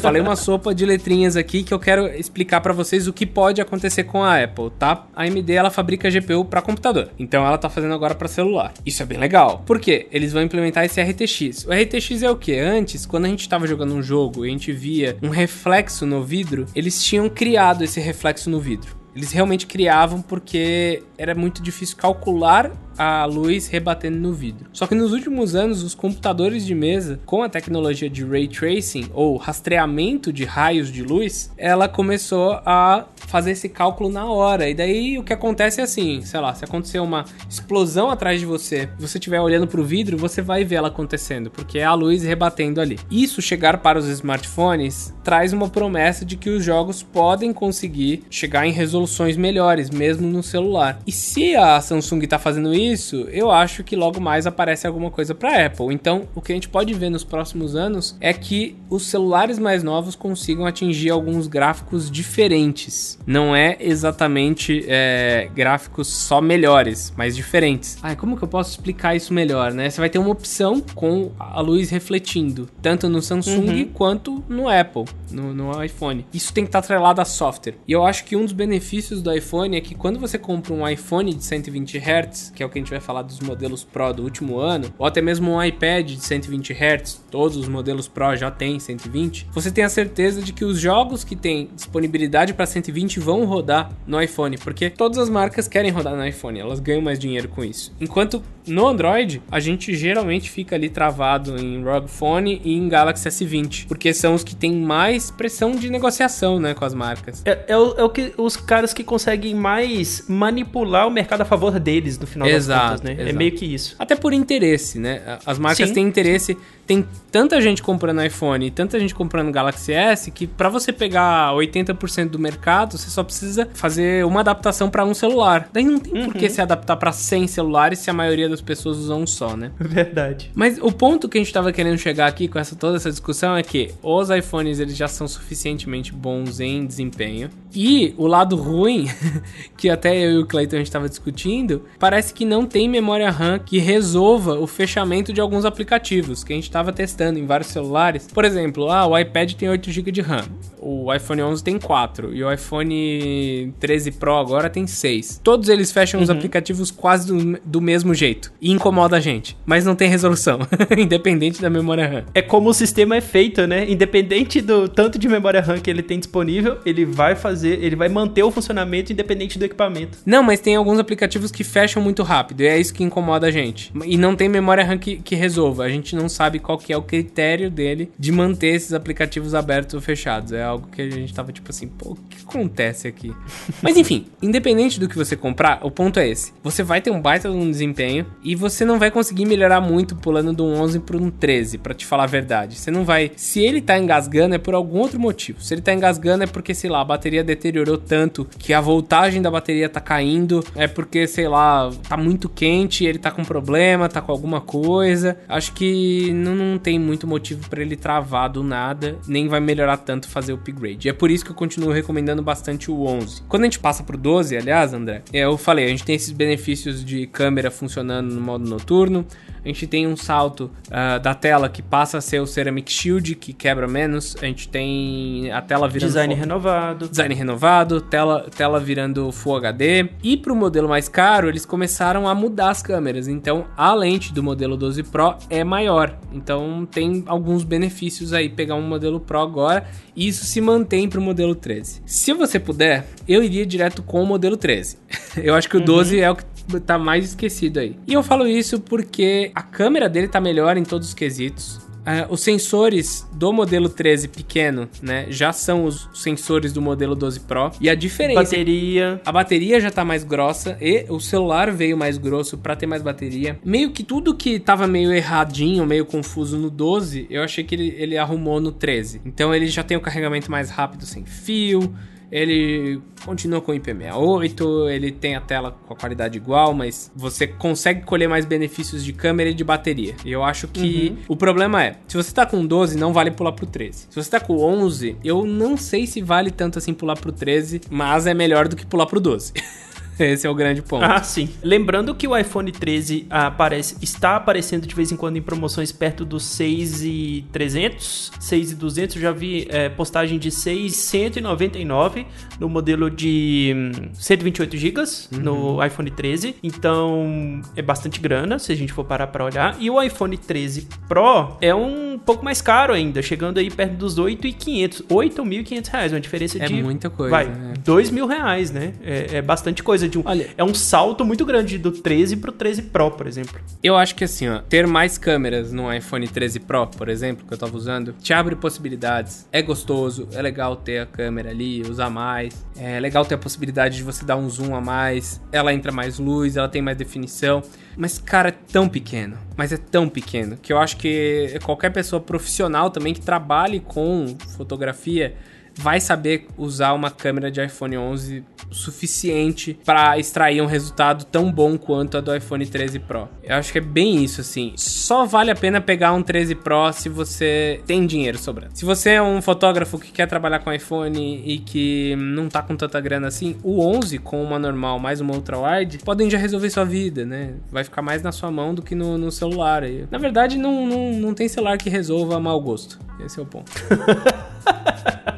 Falei uma sopa de letrinhas aqui que eu quero explicar para vocês o que pode acontecer com a Apple, tá? A AMD ela fabrica GPU para computador. Então ela tá fazendo agora para celular. Isso é bem legal. Por quê? Eles vão implementar esse RTX. O RTX é o que? Antes, quando a gente estava jogando um jogo e a gente via um reflexo no vidro, eles tinham criado esse reflexo no vidro. Eles realmente criavam porque era muito difícil calcular a luz rebatendo no vidro. Só que nos últimos anos, os computadores de mesa, com a tecnologia de ray tracing ou rastreamento de raios de luz, ela começou a fazer esse cálculo na hora. E daí o que acontece é assim, sei lá, se acontecer uma explosão atrás de você, você estiver olhando para o vidro, você vai ver ela acontecendo, porque é a luz rebatendo ali. Isso chegar para os smartphones traz uma promessa de que os jogos podem conseguir chegar em resoluções melhores, mesmo no celular. E se a Samsung está fazendo isso, eu acho que logo mais aparece alguma coisa para Apple. Então, o que a gente pode ver nos próximos anos é que os celulares mais novos consigam atingir alguns gráficos diferentes. Não é exatamente é, gráficos só melhores, mas diferentes. Ai, como que eu posso explicar isso melhor, né? Você vai ter uma opção com a luz refletindo, tanto no Samsung uhum. quanto no Apple, no, no, iPhone. Isso tem que estar atrelado a software. E eu acho que um dos benefícios do iPhone é que quando você compra um iPhone de 120 Hz, que é o que a gente vai falar dos modelos Pro do último ano, ou até mesmo um iPad de 120 Hz, todos os modelos Pro já têm 120, você tem a certeza de que os jogos que têm disponibilidade para 120 vão rodar no iPhone, porque todas as marcas querem rodar no iPhone, elas ganham mais dinheiro com isso. Enquanto no Android, a gente geralmente fica ali travado em ROG Phone e em Galaxy S20, porque são os que têm mais pressão de negociação, né, com as marcas. É, é, o, é o que os caras que conseguem mais manipular o mercado a favor deles, no final exato, contas, né? É exato. É meio que isso. Até por interesse, né? As marcas Sim. têm interesse tem tanta gente comprando iPhone e tanta gente comprando Galaxy S que para você pegar 80% do mercado, você só precisa fazer uma adaptação para um celular. Daí não tem uhum. por que se adaptar para 100 celulares se a maioria das pessoas usam um só, né? [laughs] Verdade. Mas o ponto que a gente tava querendo chegar aqui com essa toda essa discussão é que os iPhones eles já são suficientemente bons em desempenho e o lado ruim, [laughs] que até eu e o Clayton a gente tava discutindo, parece que não tem memória RAM que resolva o fechamento de alguns aplicativos que a gente estava testando em vários celulares. Por exemplo, ah, o iPad tem 8 GB de RAM, o iPhone 11 tem 4 e o iPhone 13 Pro agora tem 6. Todos eles fecham uhum. os aplicativos quase do, do mesmo jeito e incomoda a gente, mas não tem resolução, [laughs] independente da memória RAM. É como o sistema é feito, né? Independente do tanto de memória RAM que ele tem disponível, ele vai fazer, ele vai manter o funcionamento independente do equipamento. Não, mas tem alguns aplicativos que fecham muito rápido e é isso que incomoda a gente. E não tem memória RAM que, que resolva. A gente não sabe qual que é o critério dele de manter esses aplicativos abertos ou fechados. É algo porque a gente tava tipo assim, pô, o que acontece aqui? [laughs] Mas enfim, independente do que você comprar, o ponto é esse. Você vai ter um baita de um desempenho e você não vai conseguir melhorar muito pulando um 11 para um 13, para te falar a verdade. Você não vai. Se ele tá engasgando é por algum outro motivo. Se ele tá engasgando é porque, sei lá, a bateria deteriorou tanto que a voltagem da bateria tá caindo, é porque, sei lá, tá muito quente, ele tá com problema, tá com alguma coisa. Acho que não, não tem muito motivo para ele travar do nada, nem vai melhorar tanto fazer o upgrade. E é por isso que eu continuo recomendando bastante o 11. Quando a gente passa pro 12, aliás, André, eu falei, a gente tem esses benefícios de câmera funcionando no modo noturno, a gente tem um salto uh, da tela que passa a ser o Ceramic Shield, que quebra menos. A gente tem a tela virando. Design renovado. Design renovado, tela, tela virando Full HD. E pro modelo mais caro, eles começaram a mudar as câmeras. Então, a lente do modelo 12 Pro é maior. Então, tem alguns benefícios aí pegar um modelo Pro agora. E isso se mantém pro modelo 13. Se você puder, eu iria direto com o modelo 13. [laughs] eu acho que o uhum. 12 é o que tá mais esquecido aí. E eu falo isso porque a câmera dele tá melhor em todos os quesitos. Uh, os sensores do modelo 13 pequeno, né, já são os sensores do modelo 12 Pro. E a diferença. Bateria. A bateria já tá mais grossa e o celular veio mais grosso para ter mais bateria. Meio que tudo que tava meio erradinho, meio confuso no 12, eu achei que ele, ele arrumou no 13. Então ele já tem o carregamento mais rápido sem fio ele continua com IP68, ele tem a tela com a qualidade igual, mas você consegue colher mais benefícios de câmera e de bateria. E eu acho que uhum. o problema é, se você tá com 12, não vale pular pro 13. Se você tá com 11, eu não sei se vale tanto assim pular pro 13, mas é melhor do que pular pro 12. [laughs] [laughs] Esse é o grande ponto. Ah, sim. Lembrando que o iPhone 13 aparece, está aparecendo de vez em quando em promoções perto dos 6,300, 6,200. Eu já vi é, postagem de 699 no modelo de 128 GB uhum. no iPhone 13. Então é bastante grana se a gente for parar para olhar. E o iPhone 13 Pro é um pouco mais caro ainda, chegando aí perto dos 8.500, 8.500 reais, uma diferença é de é muita coisa, vai, né? 2 mil reais, né? É, é bastante coisa de um. Olha, é um salto muito grande do 13 pro 13 Pro, por exemplo. Eu acho que assim, ó, ter mais câmeras no iPhone 13 Pro, por exemplo, que eu tava usando, te abre possibilidades. É gostoso, é legal ter a câmera ali, usar mais. É legal ter a possibilidade de você dar um zoom a mais. Ela entra mais luz, ela tem mais definição. Mas, cara, é tão pequeno. Mas é tão pequeno que eu acho que qualquer pessoa profissional também que trabalhe com fotografia vai saber usar uma câmera de iPhone 11 suficiente para extrair um resultado tão bom quanto a do iPhone 13 Pro. Eu acho que é bem isso assim. Só vale a pena pegar um 13 Pro se você tem dinheiro sobrando. Se você é um fotógrafo que quer trabalhar com iPhone e que não tá com tanta grana assim, o 11 com uma normal mais uma ultra wide podem já resolver sua vida, né? Vai ficar mais na sua mão do que no, no celular. Na verdade, não, não, não tem celular que resolva mau gosto. Esse é o ponto. [laughs]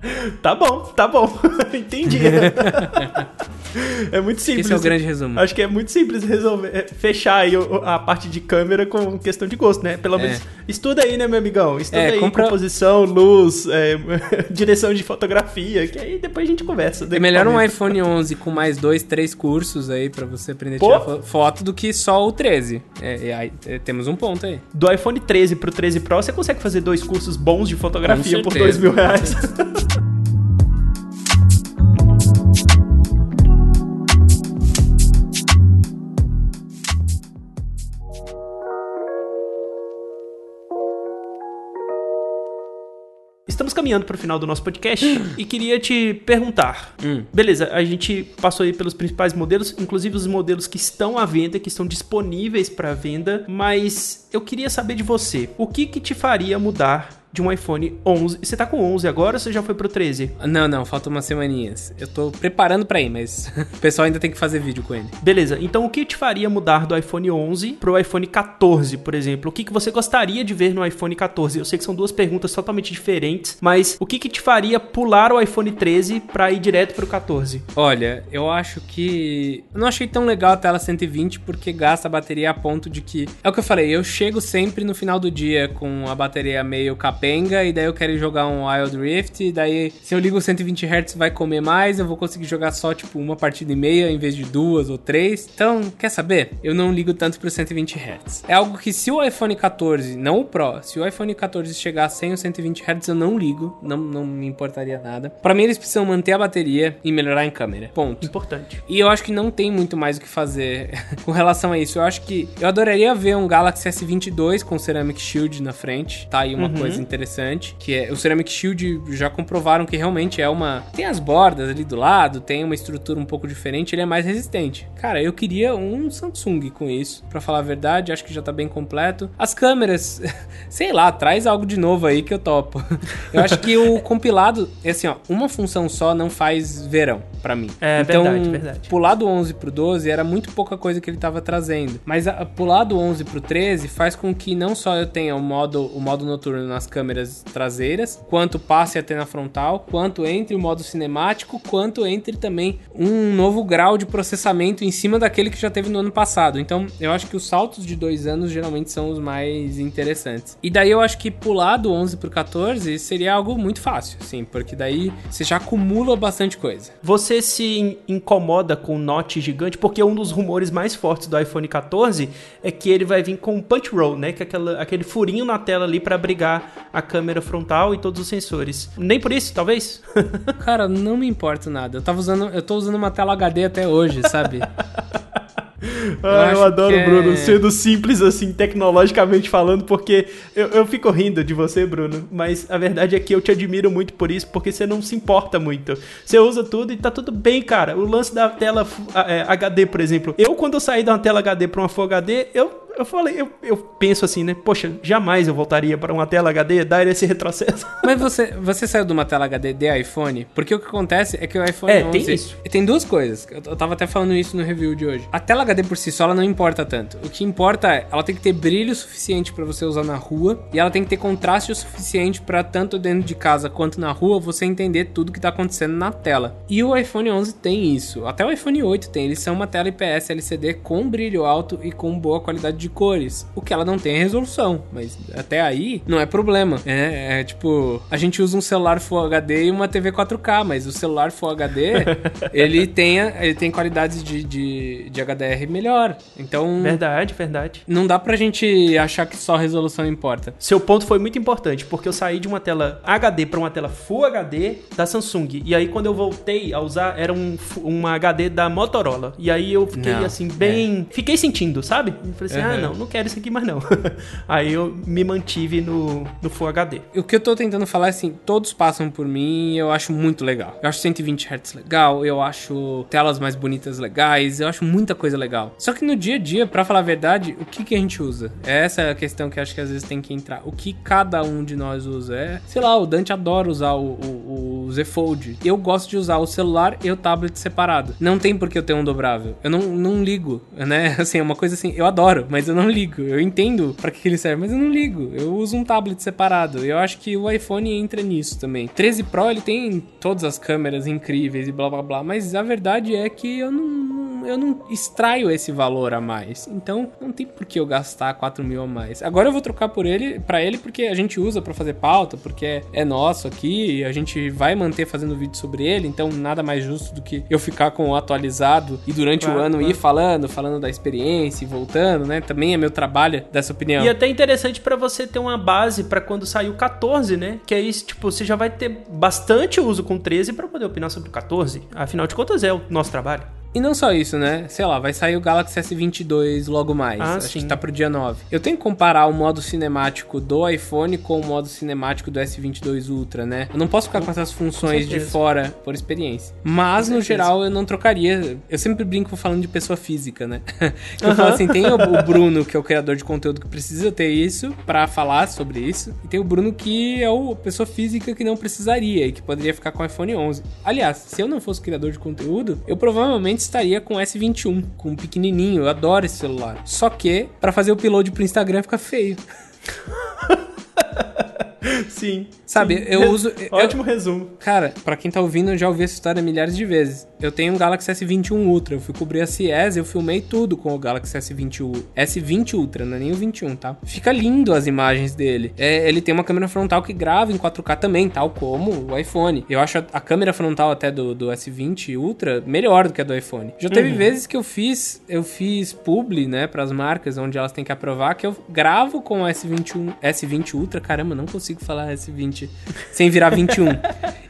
[laughs] tá bom, tá bom. [laughs] Entendi. [laughs] é muito simples. Esse é o grande resumo. Acho que é muito simples resolver, é, fechar aí a parte de câmera com questão de gosto, né? Pelo é. menos estuda aí, né, meu amigão? Estuda é, aí compra... composição, luz, é, direção de fotografia, que aí depois a gente conversa. É melhor um iPhone 11 com mais dois, três cursos aí para você aprender a tirar foto do que só o 13. É, aí, temos um ponto aí. Do iPhone 13 pro 13 Pro, você consegue fazer dois cursos bons de fotografia por dois mil reais. Estamos caminhando para o final do nosso podcast e queria te perguntar. Hum. Beleza, a gente passou aí pelos principais modelos, inclusive os modelos que estão à venda, que estão disponíveis para venda, mas eu queria saber de você, o que que te faria mudar de um iPhone 11. Você tá com 11 agora ou você já foi pro 13? Não, não, faltam umas semaninhas. Eu tô preparando para ir, mas [laughs] o pessoal ainda tem que fazer vídeo com ele. Beleza, então o que te faria mudar do iPhone 11 pro iPhone 14, por exemplo? O que, que você gostaria de ver no iPhone 14? Eu sei que são duas perguntas totalmente diferentes, mas o que, que te faria pular o iPhone 13 pra ir direto pro 14? Olha, eu acho que. Eu não achei tão legal a tela 120 porque gasta a bateria a ponto de que. É o que eu falei, eu chego sempre no final do dia com a bateria meio capeta capenga, e daí eu quero jogar um Wild Rift, e daí se eu ligo 120 Hz vai comer mais, eu vou conseguir jogar só tipo uma partida e meia em vez de duas ou três. Então, quer saber? Eu não ligo tanto pro 120 Hz. É algo que se o iPhone 14, não o Pro, se o iPhone 14 chegar sem os 120 Hz, eu não ligo, não, não me importaria nada. Para mim eles precisam manter a bateria e melhorar em câmera. Ponto. Importante. E eu acho que não tem muito mais o que fazer [laughs] com relação a isso. Eu acho que eu adoraria ver um Galaxy S22 com Ceramic Shield na frente. Tá aí uma uhum. coisa interessante, que é o Ceramic Shield já comprovaram que realmente é uma tem as bordas ali do lado, tem uma estrutura um pouco diferente, ele é mais resistente. Cara, eu queria um Samsung com isso, para falar a verdade, acho que já tá bem completo. As câmeras, [laughs] sei lá, traz algo de novo aí que eu topo. [laughs] Eu acho que o compilado, é assim, ó, uma função só não faz verão para mim. É então, verdade, verdade. Pular do 11 pro 12 era muito pouca coisa que ele tava trazendo, mas a, pular do 11 pro 13 faz com que não só eu tenha o modo, o modo noturno nas câmeras traseiras, quanto passe a ter na frontal, quanto entre o modo cinemático, quanto entre também um novo grau de processamento em cima daquele que já teve no ano passado. Então, eu acho que os saltos de dois anos geralmente são os mais interessantes. E daí eu acho que pular do 11 pro 14 seria algo muito fácil, sim, porque daí você já acumula bastante coisa. Você se incomoda com o Note gigante? Porque um dos rumores mais fortes do iPhone 14 é que ele vai vir com punch roll, né? Que é aquela, aquele furinho na tela ali para abrigar a câmera frontal e todos os sensores. Nem por isso, talvez? [laughs] Cara, não me importa nada. Eu tava usando, eu tô usando uma tela HD até hoje, sabe? [laughs] Ah, eu, eu adoro o Bruno, é... sendo simples assim, tecnologicamente falando, porque eu, eu fico rindo de você, Bruno, mas a verdade é que eu te admiro muito por isso, porque você não se importa muito. Você usa tudo e tá tudo bem, cara. O lance da tela é, HD, por exemplo. Eu, quando eu saí de uma tela HD pra uma Full HD, eu eu falei, eu, eu penso assim, né? Poxa, jamais eu voltaria para uma tela HD dar esse retrocesso. [laughs] Mas você, você saiu de uma tela HD de iPhone? Porque o que acontece é que o iPhone é, 11... tem isso. Tem duas coisas. Eu, eu tava até falando isso no review de hoje. A tela HD por si só, ela não importa tanto. O que importa é, ela tem que ter brilho suficiente para você usar na rua e ela tem que ter contraste o suficiente para tanto dentro de casa quanto na rua você entender tudo que tá acontecendo na tela. E o iPhone 11 tem isso. Até o iPhone 8 tem. Eles são uma tela IPS LCD com brilho alto e com boa qualidade de de cores. O que ela não tem é resolução, mas até aí não é problema. É, é tipo, a gente usa um celular Full HD e uma TV 4K, mas o celular Full HD, [laughs] ele tem, ele tem qualidades de, de, de HDR melhor. Então. Verdade, verdade. Não dá pra gente achar que só resolução importa. Seu ponto foi muito importante, porque eu saí de uma tela HD para uma tela Full HD da Samsung. E aí, quando eu voltei a usar, era um, uma HD da Motorola. E aí eu fiquei não, assim, bem. É. Fiquei sentindo, sabe? Eu falei assim, uhum. ah, não, não quero isso aqui mais não. [laughs] Aí eu me mantive no, no Full HD. O que eu tô tentando falar é assim, todos passam por mim e eu acho muito legal. Eu acho 120 Hz legal, eu acho telas mais bonitas legais, eu acho muita coisa legal. Só que no dia a dia, para falar a verdade, o que que a gente usa? Essa é a questão que acho que às vezes tem que entrar. O que cada um de nós usa é, sei lá, o Dante adora usar o, o, o Z Fold. Eu gosto de usar o celular e o tablet separado. Não tem por que eu ter um dobrável. Eu não, não ligo, né? [laughs] Assim, é uma coisa assim, eu adoro, mas eu não ligo. Eu entendo para que ele serve, mas eu não ligo. Eu uso um tablet separado. Eu acho que o iPhone entra nisso também. 13 Pro ele tem todas as câmeras incríveis e blá blá blá, mas a verdade é que eu não, eu não extraio esse valor a mais. Então não tem por que eu gastar 4 mil a mais. Agora eu vou trocar por ele, para ele porque a gente usa para fazer pauta, porque é, nosso aqui, a gente vai manter fazendo vídeo sobre ele, então nada mais justo do que eu ficar com o atualizado e durante claro, o ano claro. ir falando, falando da experiência e voltando, né? Também é meu trabalho dessa opinião. E até interessante para você ter uma base para quando sair o 14, né? Que aí, tipo, você já vai ter bastante uso com 13 para poder opinar sobre o 14. Afinal de contas, é o nosso trabalho. E não só isso, né? Sei lá, vai sair o Galaxy S22 logo mais. Ah, Acho sim. que tá pro dia 9. Eu tenho que comparar o modo cinemático do iPhone com o modo cinemático do S22 Ultra, né? Eu não posso ficar com essas funções de fora por experiência. Mas, no geral, eu não trocaria. Eu sempre brinco falando de pessoa física, né? [laughs] eu falo assim: tem o Bruno, que é o criador de conteúdo que precisa ter isso para falar sobre isso. E tem o Bruno, que é o pessoa física que não precisaria e que poderia ficar com o iPhone 11. Aliás, se eu não fosse criador de conteúdo, eu provavelmente estaria com S21, com um pequenininho. Eu adoro esse celular. Só que para fazer o upload pro Instagram fica feio. [laughs] Sim. Sabe, sim. eu uso. [laughs] Ótimo eu, resumo. Cara, pra quem tá ouvindo, eu já ouvi essa história milhares de vezes. Eu tenho um Galaxy S21 Ultra. Eu fui cobrir a CES, eu filmei tudo com o Galaxy S20, S20 Ultra, não é nem o 21, tá? Fica lindo as imagens dele. É, ele tem uma câmera frontal que grava em 4K também, tal como o iPhone. Eu acho a, a câmera frontal até do, do, S20 Ultra melhor do que a do iPhone. Já teve uhum. vezes que eu fiz, eu fiz publi, né, pras marcas onde elas têm que aprovar, que eu gravo com o S21, S20 Ultra. Caramba, não consigo falar S20 sem virar 21.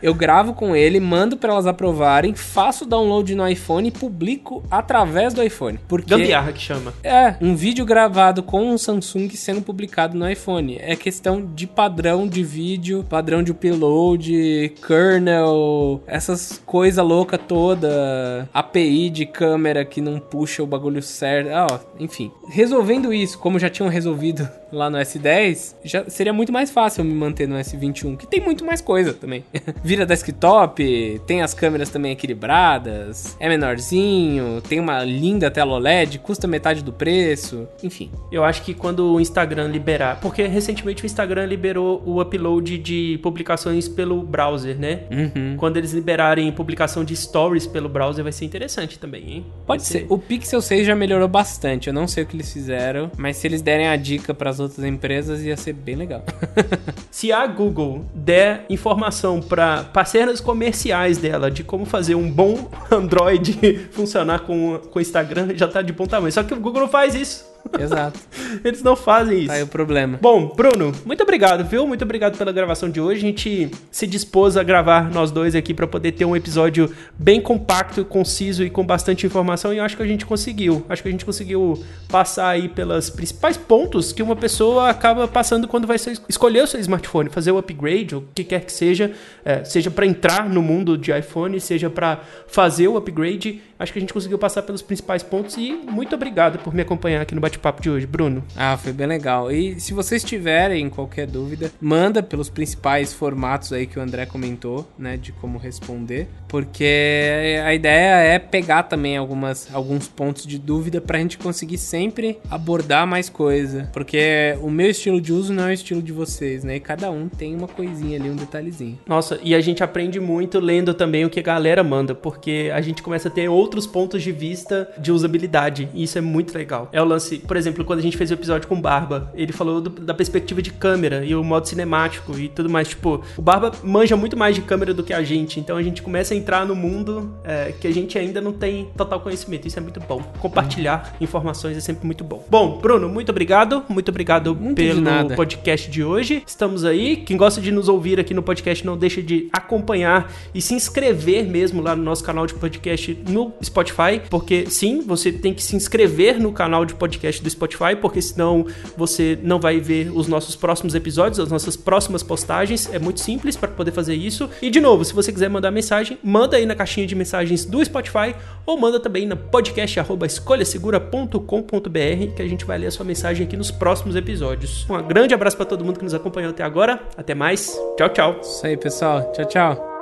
eu gravo com ele, mando para elas aprovarem, faço o download no iPhone e publico através do iPhone. Porque Gambiarra que chama. É, um vídeo gravado com um Samsung sendo publicado no iPhone. É questão de padrão de vídeo, padrão de upload, kernel, essas coisa louca toda, API de câmera que não puxa o bagulho certo. Ah, ó, enfim. Resolvendo isso, como já tinham resolvido lá no S10, já seria muito mais fácil me manter no S21, que tem muito mais coisa também. [laughs] Vira desktop, tem as câmeras também equilibradas, é menorzinho, tem uma linda tela OLED, custa metade do preço, enfim. Eu acho que quando o Instagram liberar, porque recentemente o Instagram liberou o upload de publicações pelo browser, né? Uhum. Quando eles liberarem publicação de stories pelo browser, vai ser interessante também, hein? Pode ser. ser. O Pixel 6 já melhorou bastante, eu não sei o que eles fizeram, mas se eles derem a dica para as outras empresas, ia ser bem legal. [laughs] se a Google der informação para parceiras comerciais dela de como fazer um bom [laughs] Android funcionar com o Instagram, já tá de bom tamanho. Só que o Google não faz isso. [laughs] Exato. Eles não fazem isso. Aí o problema. Bom, Bruno, muito obrigado, viu? Muito obrigado pela gravação de hoje. A gente se dispôs a gravar nós dois aqui para poder ter um episódio bem compacto, conciso e com bastante informação. E eu acho que a gente conseguiu. Acho que a gente conseguiu passar aí pelos principais pontos que uma pessoa acaba passando quando vai escolher o seu smartphone, fazer o upgrade, ou o que quer que seja, é, seja para entrar no mundo de iPhone, seja para fazer o upgrade. Acho que a gente conseguiu passar pelos principais pontos e muito obrigado por me acompanhar aqui no bate-papo de hoje, Bruno. Ah, foi bem legal. E se vocês tiverem qualquer dúvida, manda pelos principais formatos aí que o André comentou, né, de como responder, porque a ideia é pegar também algumas, alguns pontos de dúvida pra gente conseguir sempre abordar mais coisa, porque o meu estilo de uso não é o estilo de vocês, né, e cada um tem uma coisinha ali, um detalhezinho. Nossa, e a gente aprende muito lendo também o que a galera manda, porque a gente começa a ter outros pontos de vista de usabilidade, e isso é muito legal. É o lance, por exemplo, quando a gente fez o episódio com o Barba, ele falou do, da perspectiva de câmera e o modo cinemático e tudo mais. Tipo, o Barba manja muito mais de câmera do que a gente, então a gente começa a entrar no mundo é, que a gente ainda não tem total conhecimento. Isso é muito bom. Compartilhar uhum. informações é sempre muito bom. Bom, Bruno, muito obrigado. Muito obrigado muito pelo de podcast de hoje. Estamos aí. Quem gosta de nos ouvir aqui no podcast, não deixa de acompanhar e se inscrever mesmo lá no nosso canal de podcast no Spotify, porque sim, você tem que se inscrever no canal de podcast do Spotify, porque senão você não vai ver os nossos próximos episódios, as nossas próximas postagens. É muito simples para poder fazer isso. E de novo, se você quiser mandar mensagem, manda aí na caixinha de mensagens do Spotify ou manda também na podcast@escolhasegura.com.br que a gente vai ler a sua mensagem aqui nos próximos episódios. Um grande abraço para todo mundo que nos acompanhou até agora. Até mais. Tchau, tchau. Isso aí, pessoal. Tchau, tchau.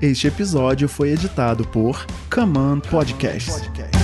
Este episódio foi editado por Command Podcast.